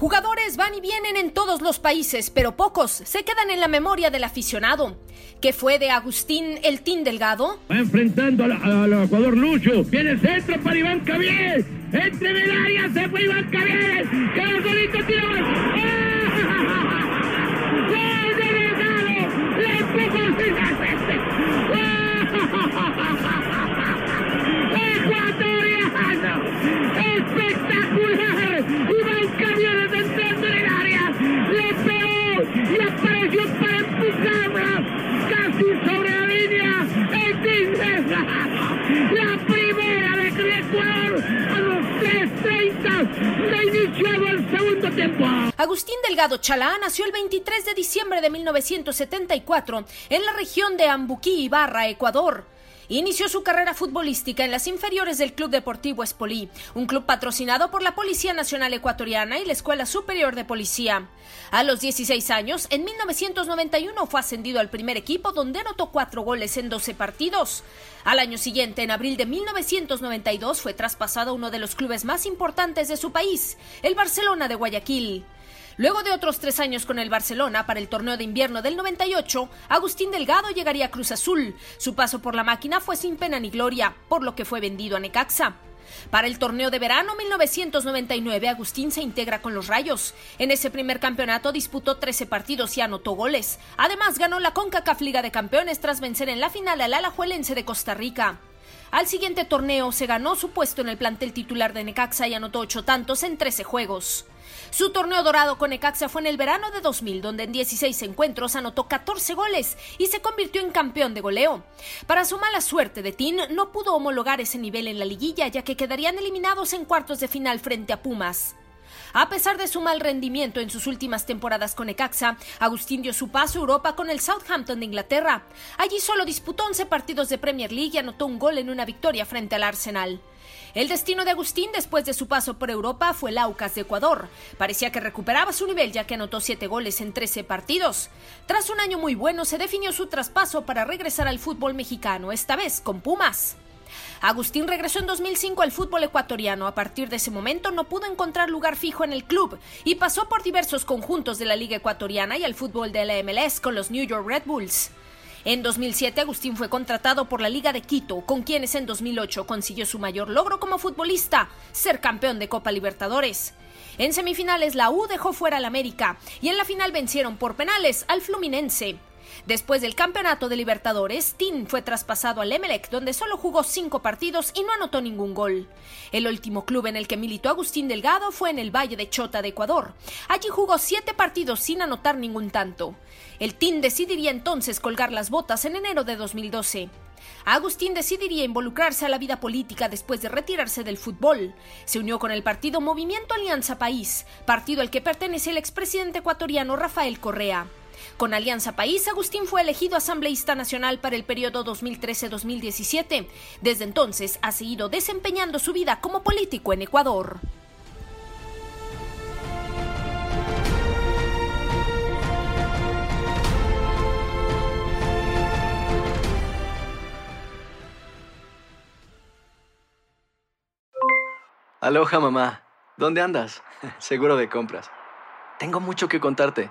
Jugadores van y vienen en todos los países, pero pocos se quedan en la memoria del aficionado. ¿Qué fue de Agustín El Tin Delgado? Va enfrentando al, Ecuador Lucho. Viene el centro para Iván Cavier. Entre el área se fue Iván Cavier. Quedó solito, tiro. ¡Ah! ¡Gol de Delgado! ¡Le sin La primera de Ecuador a los 3.30 de iniciado el segundo tiempo. Agustín Delgado Chalá nació el 23 de diciembre de 1974 en la región de Ambuquí, Ibarra, Ecuador. Inició su carrera futbolística en las inferiores del Club Deportivo Espolí, un club patrocinado por la Policía Nacional Ecuatoriana y la Escuela Superior de Policía. A los 16 años, en 1991 fue ascendido al primer equipo donde anotó cuatro goles en 12 partidos. Al año siguiente, en abril de 1992, fue traspasado a uno de los clubes más importantes de su país, el Barcelona de Guayaquil. Luego de otros tres años con el Barcelona para el torneo de invierno del 98, Agustín Delgado llegaría a Cruz Azul. Su paso por la máquina fue sin pena ni gloria, por lo que fue vendido a Necaxa. Para el torneo de verano 1999, Agustín se integra con los Rayos. En ese primer campeonato disputó 13 partidos y anotó goles. Además, ganó la CONCACAF Liga de Campeones tras vencer en la final al Alajuelense de Costa Rica. Al siguiente torneo se ganó su puesto en el plantel titular de Necaxa y anotó ocho tantos en 13 juegos. Su torneo dorado con Necaxa fue en el verano de 2000, donde en 16 encuentros anotó 14 goles y se convirtió en campeón de goleo. Para su mala suerte de Tin, no pudo homologar ese nivel en la liguilla, ya que quedarían eliminados en cuartos de final frente a Pumas. A pesar de su mal rendimiento en sus últimas temporadas con Necaxa, Agustín dio su paso a Europa con el Southampton de Inglaterra. Allí solo disputó 11 partidos de Premier League y anotó un gol en una victoria frente al Arsenal. El destino de Agustín después de su paso por Europa fue el Aucas de Ecuador. Parecía que recuperaba su nivel ya que anotó 7 goles en 13 partidos. Tras un año muy bueno se definió su traspaso para regresar al fútbol mexicano, esta vez con Pumas. Agustín regresó en 2005 al fútbol ecuatoriano. A partir de ese momento no pudo encontrar lugar fijo en el club y pasó por diversos conjuntos de la Liga Ecuatoriana y al fútbol de la MLS con los New York Red Bulls. En 2007 Agustín fue contratado por la Liga de Quito, con quienes en 2008 consiguió su mayor logro como futbolista, ser campeón de Copa Libertadores. En semifinales la U dejó fuera al América y en la final vencieron por penales al Fluminense. Después del campeonato de Libertadores, Tin fue traspasado al Emelec, donde solo jugó cinco partidos y no anotó ningún gol. El último club en el que militó Agustín Delgado fue en el Valle de Chota de Ecuador. Allí jugó siete partidos sin anotar ningún tanto. El Tin decidiría entonces colgar las botas en enero de 2012. Agustín decidiría involucrarse a la vida política después de retirarse del fútbol. Se unió con el partido Movimiento Alianza País, partido al que pertenece el expresidente ecuatoriano Rafael Correa. Con Alianza País, Agustín fue elegido asambleísta nacional para el periodo 2013-2017. Desde entonces ha seguido desempeñando su vida como político en Ecuador. Aloha mamá, ¿dónde andas? Seguro de compras. Tengo mucho que contarte.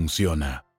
funciona.